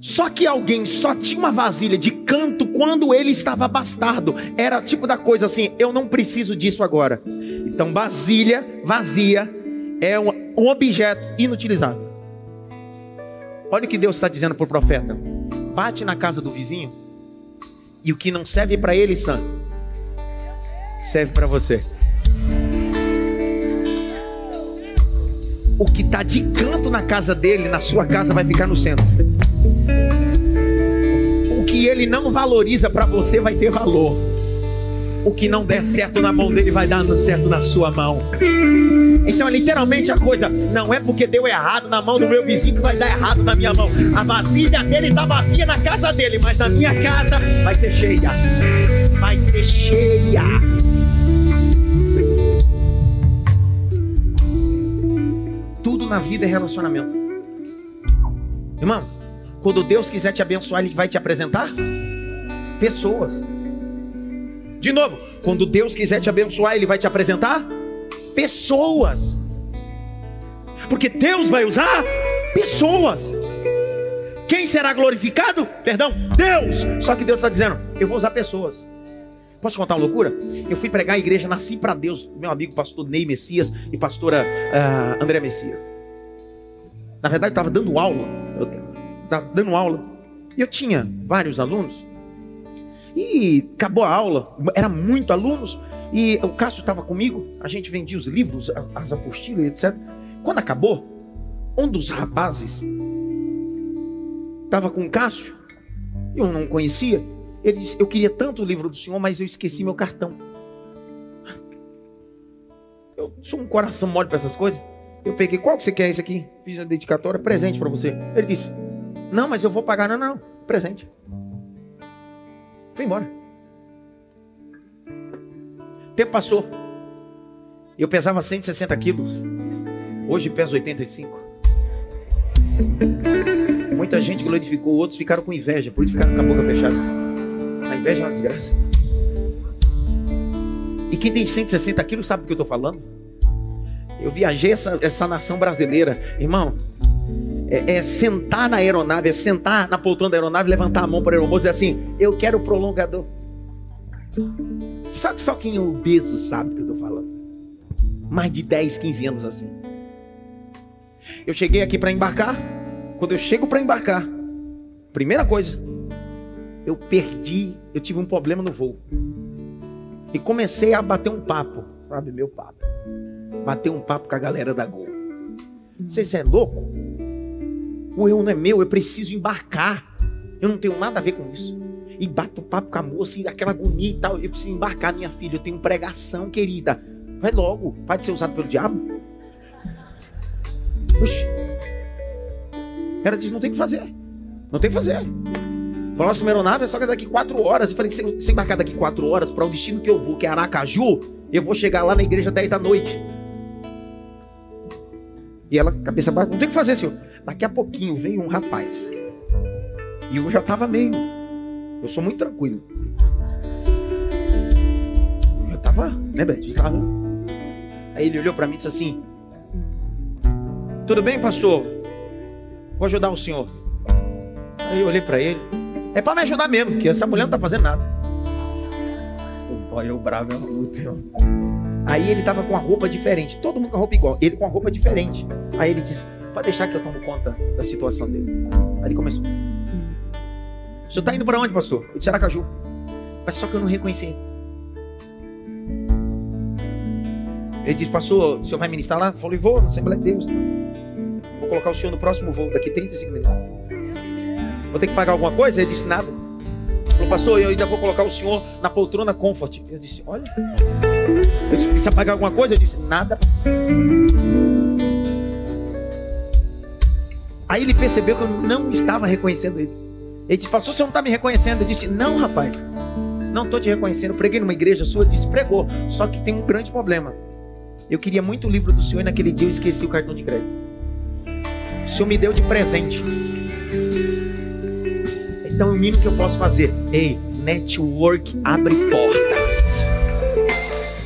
A: Só que alguém só tinha uma vasilha de canto quando ele estava bastardo. Era tipo da coisa assim, eu não preciso disso agora. Então, vasilha vazia é um, objeto inutilizável. Olha o que Deus está dizendo para o profeta: bate na casa do vizinho, e o que não serve para ele, santo, serve para você. O que está de canto na casa dele, na sua casa, vai ficar no centro. O que ele não valoriza para você vai ter valor. O que não der certo na mão dele vai dar certo na sua mão. Então, literalmente, a coisa não é porque deu errado na mão do meu vizinho que vai dar errado na minha mão. A vasilha dele está vazia na casa dele, mas na minha casa vai ser cheia. Vai ser cheia. Tudo na vida é relacionamento. Irmão, quando Deus quiser te abençoar, Ele vai te apresentar pessoas. De novo, quando Deus quiser te abençoar, Ele vai te apresentar pessoas. Porque Deus vai usar pessoas. Quem será glorificado? Perdão, Deus. Só que Deus está dizendo: eu vou usar pessoas. Posso contar uma loucura? Eu fui pregar a igreja Nasci para Deus, meu amigo pastor Ney Messias e pastora uh, André Messias. Na verdade, eu estava dando aula. Eu estava dando aula. E eu tinha vários alunos. E acabou a aula, era muito alunos. E o Cássio estava comigo, a gente vendia os livros, as apostilas, etc. Quando acabou, um dos rapazes estava com o Cássio, eu não conhecia. Ele disse: Eu queria tanto o livro do senhor, mas eu esqueci meu cartão. Eu sou um coração mole para essas coisas. Eu peguei, qual que você quer esse aqui? Fiz a dedicatória, presente para você. Ele disse: Não, mas eu vou pagar. Não, não, presente. Foi embora. O tempo passou. Eu pesava 160 quilos. Hoje peso 85. Muita gente glorificou, outros ficaram com inveja, por isso ficaram com a boca fechada. A inveja é uma desgraça. E quem tem 160 quilos sabe do que eu estou falando? Eu viajei essa, essa nação brasileira. Irmão, é, é, sentar na aeronave, é sentar na poltrona da aeronave, levantar a mão para o aeromoço e dizer assim: Eu quero o prolongador. Só, só quem é obeso sabe o que eu estou falando. Mais de 10, 15 anos assim. Eu cheguei aqui para embarcar. Quando eu chego para embarcar, primeira coisa, eu perdi, eu tive um problema no voo. E comecei a bater um papo, sabe, meu papo. Bater um papo com a galera da Gol. Você é louco? O erro não é meu, eu preciso embarcar. Eu não tenho nada a ver com isso. E bato papo com a moça, e aquela agonia e tal. Eu preciso embarcar, minha filha. Eu tenho pregação, querida. Vai logo. Pode ser usado pelo diabo? Oxi. Ela disse: não tem o que fazer. Não tem o que fazer. Próxima aeronave é só daqui quatro horas. Eu falei: se, embarcar daqui quatro horas para o destino que eu vou, que é Aracaju, eu vou chegar lá na igreja 10 da noite. E ela, cabeça baixa, não tem o que fazer, senhor. Daqui a pouquinho veio um rapaz. E eu já estava meio. Eu sou muito tranquilo. Eu já tava, né, Beth? Tava... Aí ele olhou para mim e disse assim: Tudo bem, pastor? Vou ajudar o senhor. Aí eu olhei para ele. É para me ajudar mesmo, porque essa mulher não tá fazendo nada. Olha, o bravo é uma luta. Aí ele tava com a roupa diferente. Todo mundo com a roupa igual. Ele com a roupa diferente. Aí ele disse: Pode deixar que eu tomo conta da situação dele. Aí ele começou. O senhor tá indo para onde, pastor? Eu disse Aracaju. Mas só que eu não reconheci ele. Disse, pastor, o senhor vai ministrar lá? Eu falei, vou, na Assembleia de Deus. Vou colocar o senhor no próximo voo, daqui 35 minutos. Vou ter que pagar alguma coisa? Ele disse, nada. Falou, pastor, eu ainda vou colocar o senhor na poltrona Comfort. Eu disse, olha. Eu disse, precisa pagar alguma coisa? Eu disse, nada. Aí ele percebeu que eu não estava reconhecendo ele. Ele disse, pastor, você não está me reconhecendo? Eu disse, não, rapaz, não estou te reconhecendo. Eu preguei numa igreja sua, ele disse, pregou. Só que tem um grande problema. Eu queria muito o livro do Senhor e naquele dia eu esqueci o cartão de crédito. O Senhor me deu de presente. Então o mínimo que eu posso fazer, ei, network abre portas.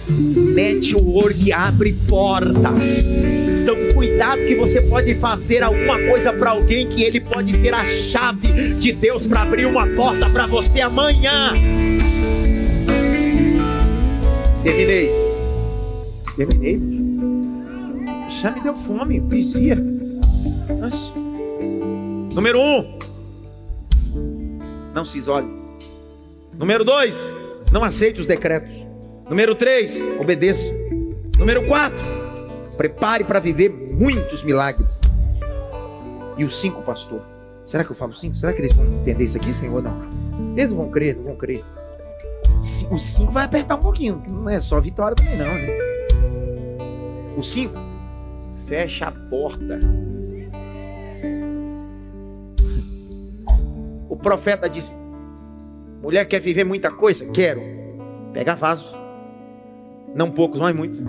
A: Network abre portas. Então, cuidado que você pode fazer alguma coisa para alguém que ele pode ser a chave de Deus para abrir uma porta para você amanhã. Terminei. Terminei. Já me deu fome. Nossa. Número um, não se isole. Número dois, não aceite os decretos. Número três, obedeça. Número quatro, Prepare para viver muitos milagres. E os cinco, pastor? Será que eu falo cinco? Será que eles vão entender isso aqui, Senhor? Não. Eles vão crer, não vão crer. Os cinco vai apertar um pouquinho. Não é só vitória também, não. Né? O cinco, fecha a porta. O profeta diz: mulher quer viver muita coisa? Quero. Pega vaso. Não poucos, mas muitos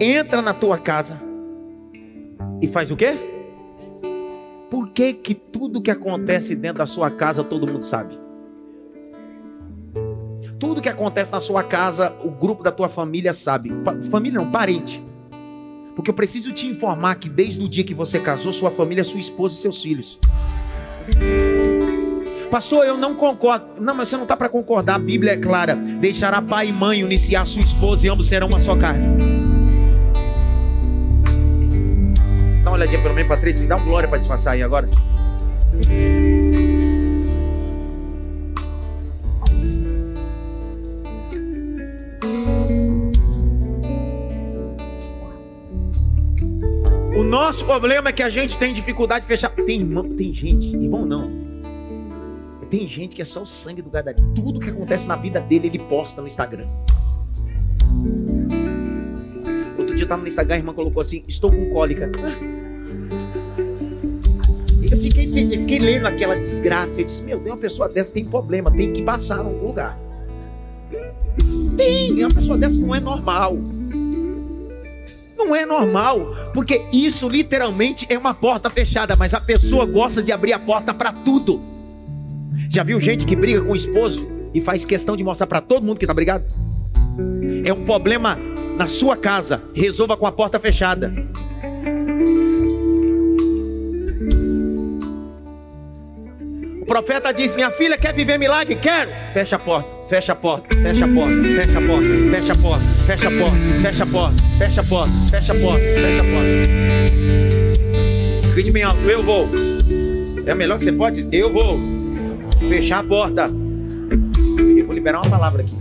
A: entra na tua casa e faz o quê? Por que que tudo que acontece dentro da sua casa todo mundo sabe? Tudo que acontece na sua casa, o grupo da tua família sabe. Família não, parente. Porque eu preciso te informar que desde o dia que você casou, sua família, sua esposa e seus filhos. Pastor, eu não concordo. Não, mas você não está para concordar. A Bíblia é clara. Deixará pai e mãe iniciar sua esposa e ambos serão uma só carne. Dá uma olhadinha pelo menos para três, dá um glória para disfarçar aí agora. Nosso problema é que a gente tem dificuldade de fechar. Tem irmão, tem gente, irmão não. Tem gente que é só o sangue do gadareno. Tudo que acontece na vida dele, ele posta no Instagram. Outro dia eu tava no Instagram, a irmã colocou assim: Estou com cólica. Eu fiquei, eu fiquei lendo aquela desgraça. Eu disse: Meu Deus, uma pessoa dessa tem problema, tem que passar em algum lugar. Tem, uma pessoa dessa não é normal não é normal, porque isso literalmente é uma porta fechada, mas a pessoa gosta de abrir a porta para tudo. Já viu gente que briga com o esposo e faz questão de mostrar para todo mundo que tá brigado? É um problema na sua casa, resolva com a porta fechada. O profeta diz: Minha filha quer viver milagre? Quero. Fecha a porta fecha a porta, fecha a porta, fecha a porta, fecha a porta, fecha a porta, fecha a porta, fecha a porta, fecha a porta, fecha a porta. Grite bem alto, eu vou. É o melhor que você pode? Eu vou. Fechar a porta. Eu vou liberar uma palavra aqui.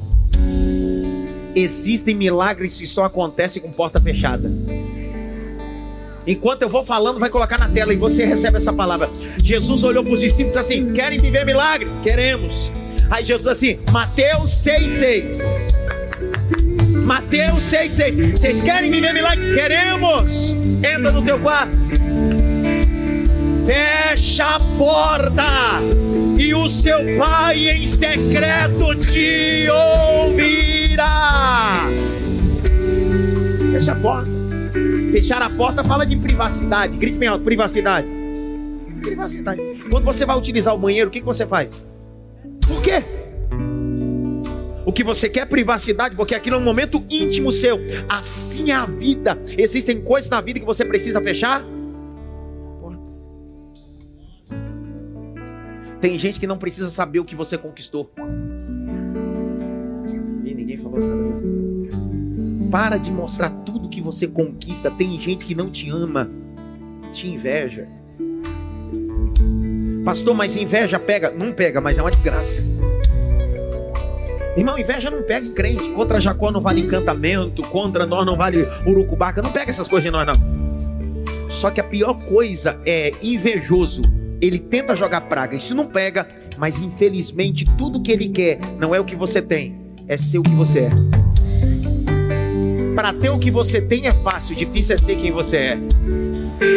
A: Existem milagres que só acontecem com porta fechada. Enquanto eu vou falando, vai colocar na tela e você recebe essa palavra. Jesus olhou para os discípulos assim: Querem viver milagre? Queremos. Aí Jesus assim, Mateus 6,6. Mateus 6,6. Vocês querem viver milagre? Queremos. Entra no teu quarto. Fecha a porta e o seu pai em secreto te ouvirá. Fecha a porta. Fechar a porta fala de privacidade. Grite bem alto, privacidade. Privacidade. Quando você vai utilizar o banheiro, o que, que você faz? Por quê? O que você quer é privacidade, porque aquilo é um momento íntimo seu. Assim é a vida. Existem coisas na vida que você precisa fechar. Tem gente que não precisa saber o que você conquistou. E ninguém falou nada. Para de mostrar tudo que você conquista. Tem gente que não te ama, te inveja. Pastor, mas inveja pega? Não pega, mas é uma desgraça. Irmão, inveja não pega em crente. Contra Jacó não vale encantamento. Contra nós não vale urucubaca. Não pega essas coisas de nós, não. Só que a pior coisa é invejoso. Ele tenta jogar praga. Isso não pega. Mas infelizmente tudo que ele quer não é o que você tem. É ser o que você é. Para ter o que você tem é fácil, difícil é ser quem você é.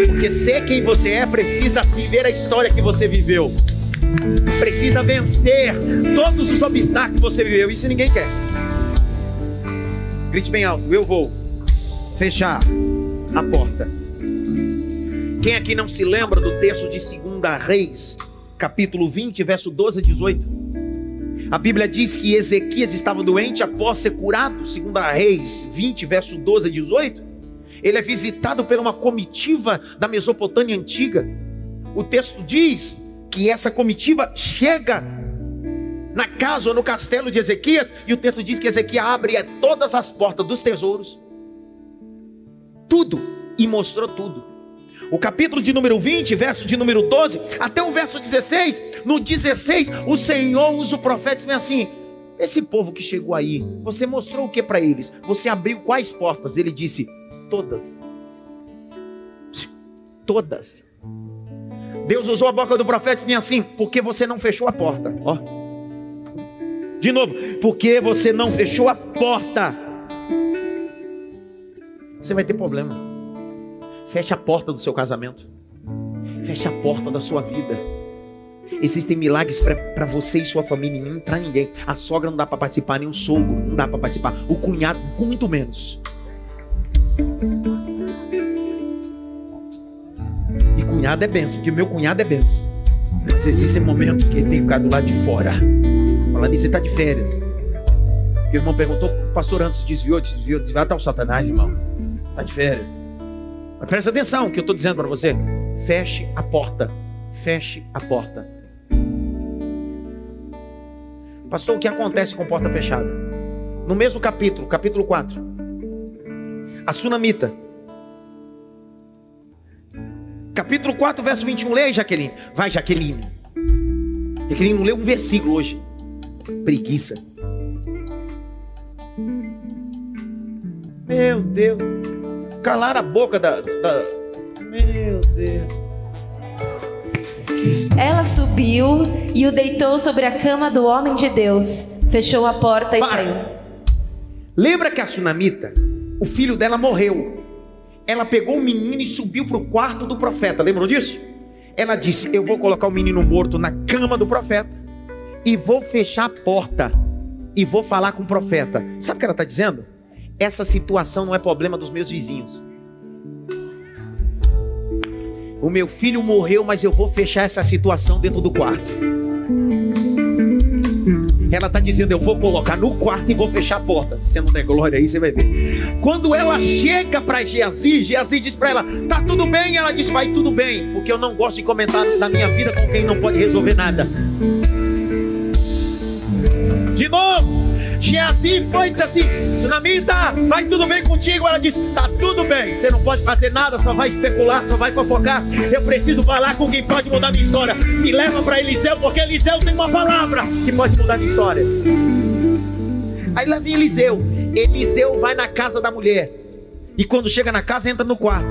A: Porque ser quem você é precisa viver a história que você viveu. Precisa vencer todos os obstáculos que você viveu. Isso ninguém quer. Grite bem alto, eu vou fechar a porta. Quem aqui não se lembra do texto de 2 Reis, capítulo 20, verso 12 a 18? A Bíblia diz que Ezequias estava doente após ser curado, segundo a Reis 20, verso 12 a 18. Ele é visitado por uma comitiva da Mesopotâmia antiga. O texto diz que essa comitiva chega na casa ou no castelo de Ezequias, e o texto diz que Ezequias abre todas as portas dos tesouros, tudo, e mostrou tudo. O capítulo de número 20, verso de número 12, até o verso 16. No 16, o Senhor usa o profeta e diz assim: Esse povo que chegou aí, você mostrou o que para eles? Você abriu quais portas? Ele disse: Todas. Todas. Deus usou a boca do profeta e disse assim: Porque você não fechou a porta? Ó. De novo, porque você não fechou a porta? Você vai ter problema. Feche a porta do seu casamento. Feche a porta da sua vida. Existem milagres para você e sua família, nem para ninguém. A sogra não dá para participar, nem o sogro não dá para participar. O cunhado, muito menos. E cunhado é benção, porque meu cunhado é benção. Mas existem momentos que ele tem que ficar do lado de fora. Falar nisso, você está de férias. Porque o irmão perguntou, o pastor antes desviou, desviou, desviou, até o satanás, irmão. Está de férias. Mas presta atenção que eu estou dizendo para você. Feche a porta. Feche a porta. Pastor, o que acontece com porta fechada? No mesmo capítulo, capítulo 4. A sunamita. Capítulo 4, verso 21. Leia, Jaqueline. Vai, Jaqueline. Jaqueline não leu um versículo hoje. Preguiça. Meu Deus calar a boca da. da... Meu Deus.
C: Ela subiu e o deitou sobre a cama do homem de Deus. Fechou a porta e Para. saiu.
A: Lembra que a sunamita, o filho dela morreu. Ela pegou o menino e subiu para o quarto do profeta. Lembram disso? Ela disse: Eu vou colocar o menino morto na cama do profeta e vou fechar a porta e vou falar com o profeta. Sabe o que ela está dizendo? essa situação não é problema dos meus vizinhos. O meu filho morreu, mas eu vou fechar essa situação dentro do quarto. Ela está dizendo: Eu vou colocar no quarto e vou fechar a porta. Se não der glória aí, você vai ver. Quando ela chega para Geazi, Geazi diz para ela: Tá tudo bem? Ela diz: Vai tudo bem, porque eu não gosto de comentar da minha vida com quem não pode resolver nada. De novo, Geazi foi e disse assim: Sunamita, vai tudo bem contigo? Ela disse: Tá tudo bem, você não pode fazer nada, só vai especular, só vai fofocar. Eu preciso falar com quem pode mudar minha história. Me leva para Eliseu, porque Eliseu tem uma palavra que pode mudar minha história. Aí lá vem Eliseu. Eliseu vai na casa da mulher. E quando chega na casa, entra no quarto.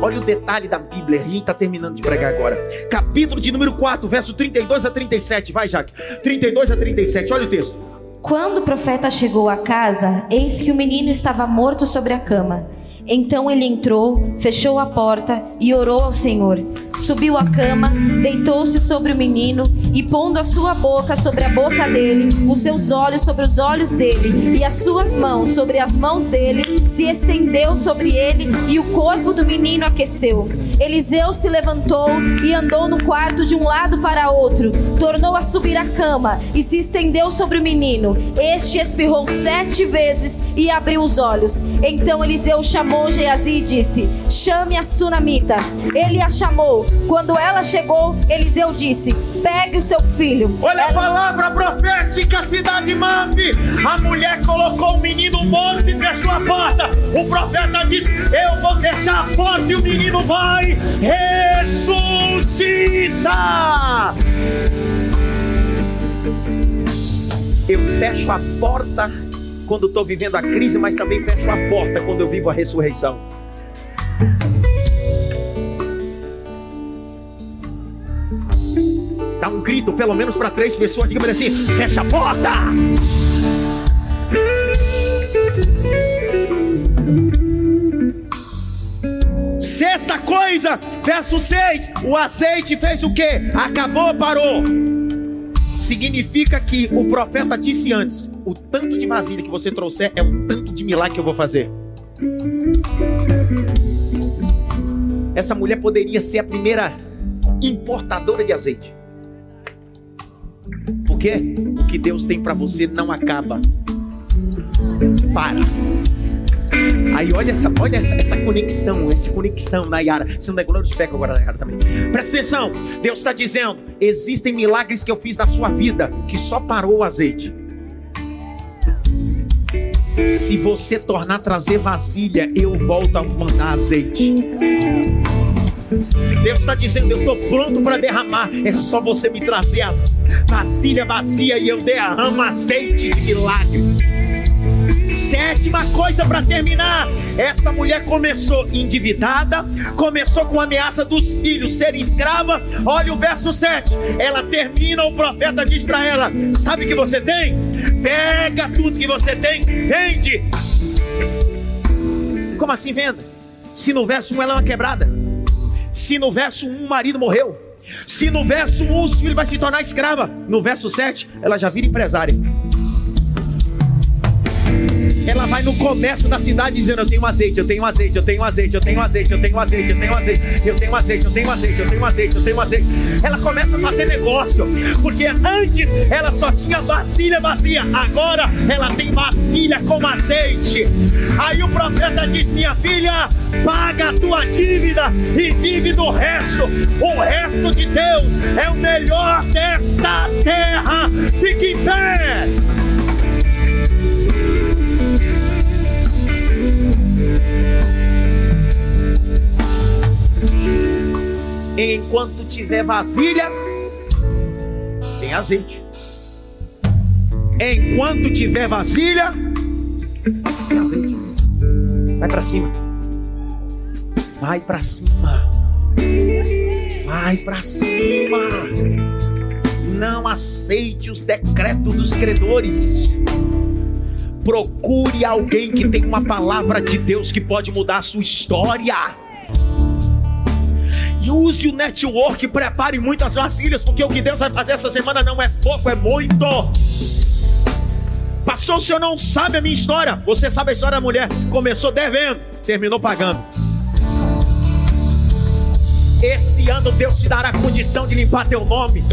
A: Olha o detalhe da Bíblia, a gente está terminando de pregar agora. Capítulo de número 4, verso 32 a 37. Vai, Jaque. 32 a 37, olha o texto.
C: Quando o profeta chegou à casa, eis que o menino estava morto sobre a cama. Então ele entrou, fechou a porta e orou ao Senhor. Subiu à cama, deitou-se sobre o menino e, pondo a sua boca sobre a boca dele, os seus olhos sobre os olhos dele e as suas mãos sobre as mãos dele, se estendeu sobre ele e o corpo do menino aqueceu. Eliseu se levantou e andou no quarto de um lado para outro, tornou a subir a cama e se estendeu sobre o menino. Este espirrou sete vezes e abriu os olhos. Então Eliseu chamou Geazi e disse: Chame a sunamita. Ele a chamou. Quando ela chegou, Eliseu disse: Pegue o seu filho.
A: Olha ela... a palavra profética, cidade Mambi. A mulher colocou o menino morto e fechou a porta. O profeta disse: Eu vou fechar a porta e o menino vai ressuscitar. Eu fecho a porta quando estou vivendo a crise, mas também fecho a porta quando eu vivo a ressurreição. Dá um grito, pelo menos para três pessoas, diga assim: fecha a porta! Sexta coisa, verso 6: o azeite fez o que? Acabou, parou. Significa que o profeta disse antes: o tanto de vasilha que você trouxer é o tanto de milagre que eu vou fazer. Essa mulher poderia ser a primeira importadora de azeite. Porque o que Deus tem para você não acaba. Para. Aí olha essa, olha essa, essa conexão, essa conexão, Nayara. Você não é glória de pé agora, Nayara também. Presta atenção. Deus está dizendo: existem milagres que eu fiz na sua vida que só parou o azeite. Se você tornar trazer vasilha, eu volto a mandar azeite. Deus está dizendo: Eu estou pronto para derramar. É só você me trazer as vasilha vazia e eu derramo azeite de milagre. Sétima coisa para terminar: essa mulher começou endividada, começou com a ameaça dos filhos serem escrava. Olha o verso 7. Ela termina, o profeta diz para ela: Sabe o que você tem? Pega tudo que você tem, vende. Como assim venda? Se no verso 1 ela é uma quebrada. Se no verso 1 o marido morreu, se no verso 1 o filho vai se tornar escrava, no verso 7 ela já vira empresária. Ela vai no comércio da cidade dizendo: Eu tenho azeite, eu tenho azeite, eu tenho azeite, eu tenho azeite, eu tenho azeite, eu tenho azeite, eu tenho azeite, eu tenho azeite, eu tenho azeite, eu tenho azeite. Ela começa a fazer negócio, porque antes ela só tinha vasilha vazia, agora ela tem vasilha com azeite. Aí o profeta diz: Minha filha, paga a tua dívida e vive do resto. O resto de Deus é o melhor dessa terra. Fique em pé. Enquanto tiver vasilha, tem azeite. Enquanto tiver vasilha, tem azeite. Vai para cima. Vai para cima. Vai para cima. Não aceite os decretos dos credores. Procure alguém que tem uma palavra de Deus que pode mudar a sua história. Use o network, prepare muitas vasilhas, porque o que Deus vai fazer essa semana não é pouco, é muito. Pastor, o senhor não sabe a minha história. Você sabe a história da mulher. Começou devendo, terminou pagando. Esse ano Deus te dará condição de limpar teu nome.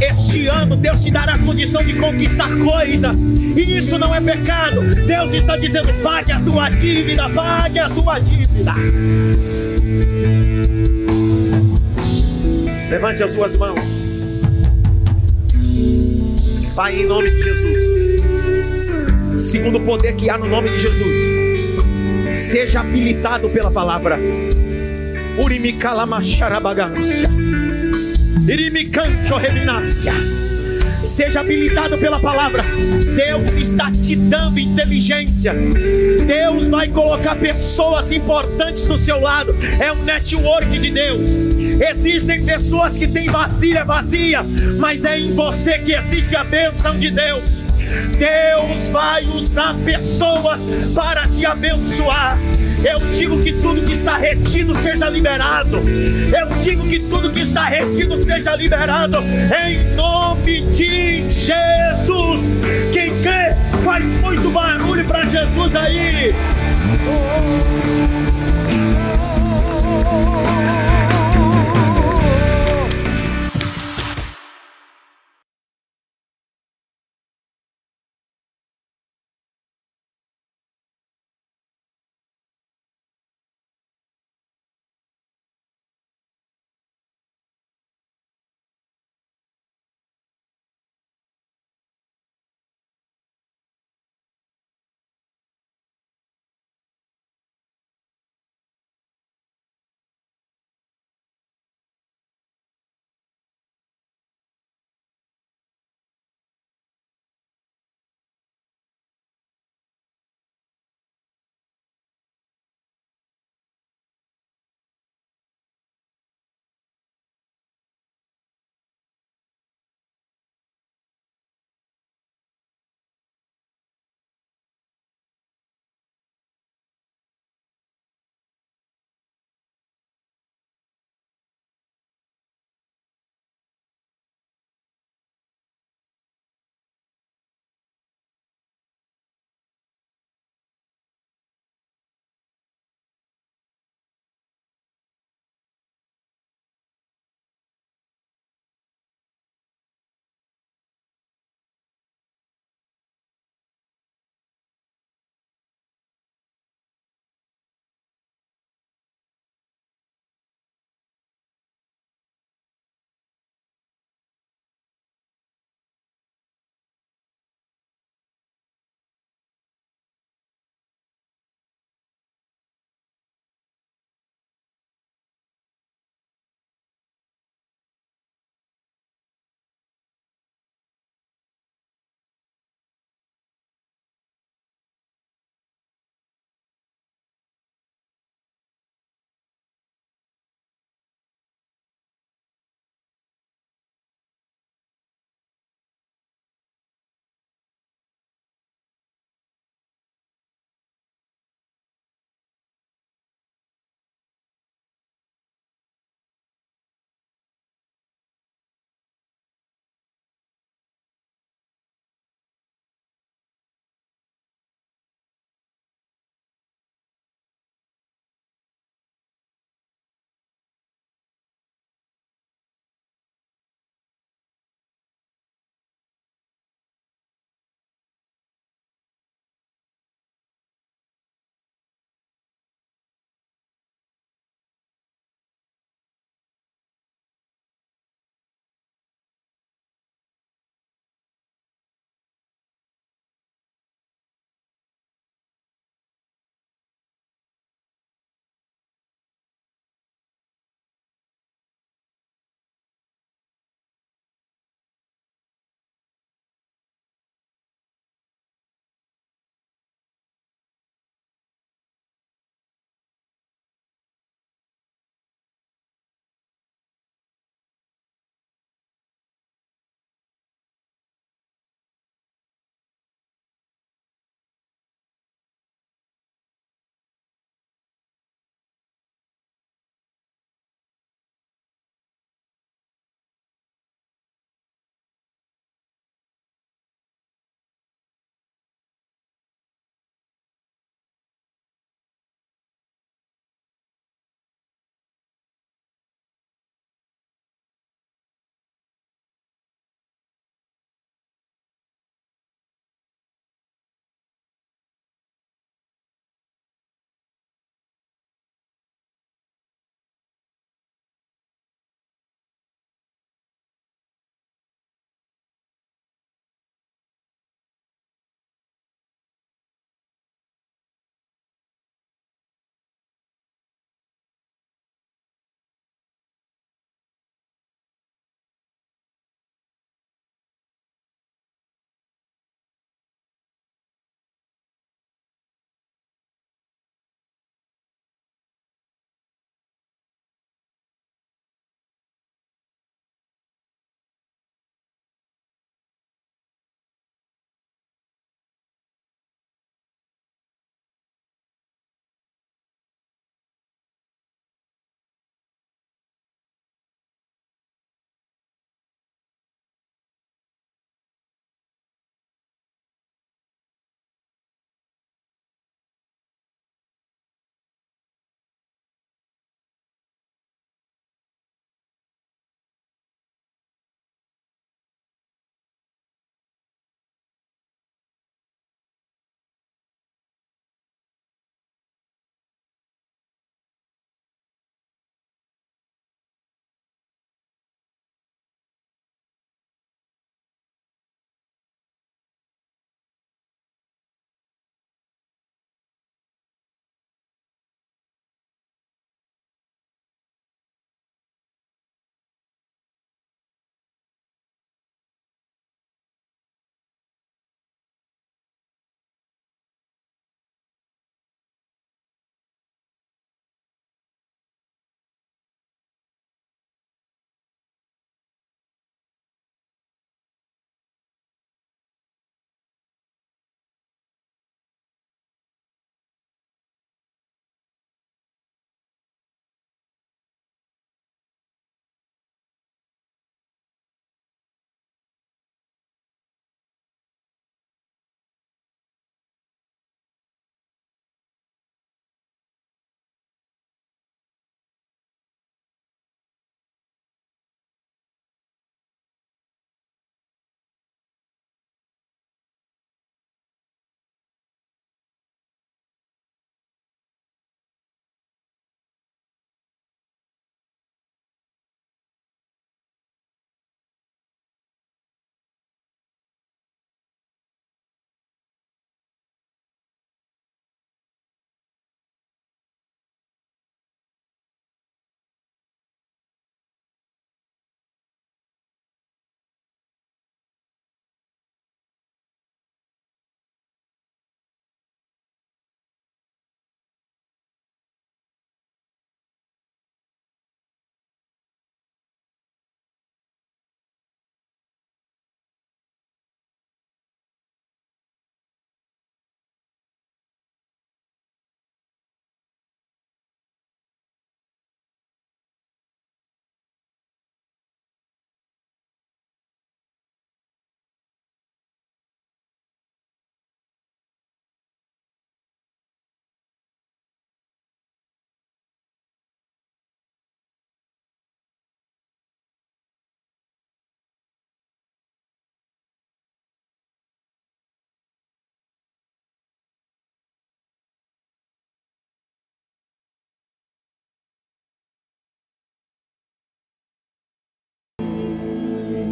A: Este ano Deus te dará a condição de conquistar coisas, e isso não é pecado. Deus está dizendo: pague a tua dívida, pague a tua dívida. Levante as suas mãos. Pai, em nome de Jesus. Segundo o poder que há no nome de Jesus. Seja habilitado pela palavra. Urimikalamacharabagância. Irimicancho reminácia. Seja habilitado pela palavra. Deus está te dando inteligência. Deus vai colocar pessoas importantes do seu lado. É um network de Deus. Existem pessoas que têm vasilha vazia, mas é em você que existe a bênção de Deus. Deus vai usar pessoas para te abençoar. Eu digo que tudo que está retido seja liberado. Eu digo que tudo que está retido seja liberado. Em nome de Jesus. Quem quer, faz muito barulho para Jesus aí. Oh.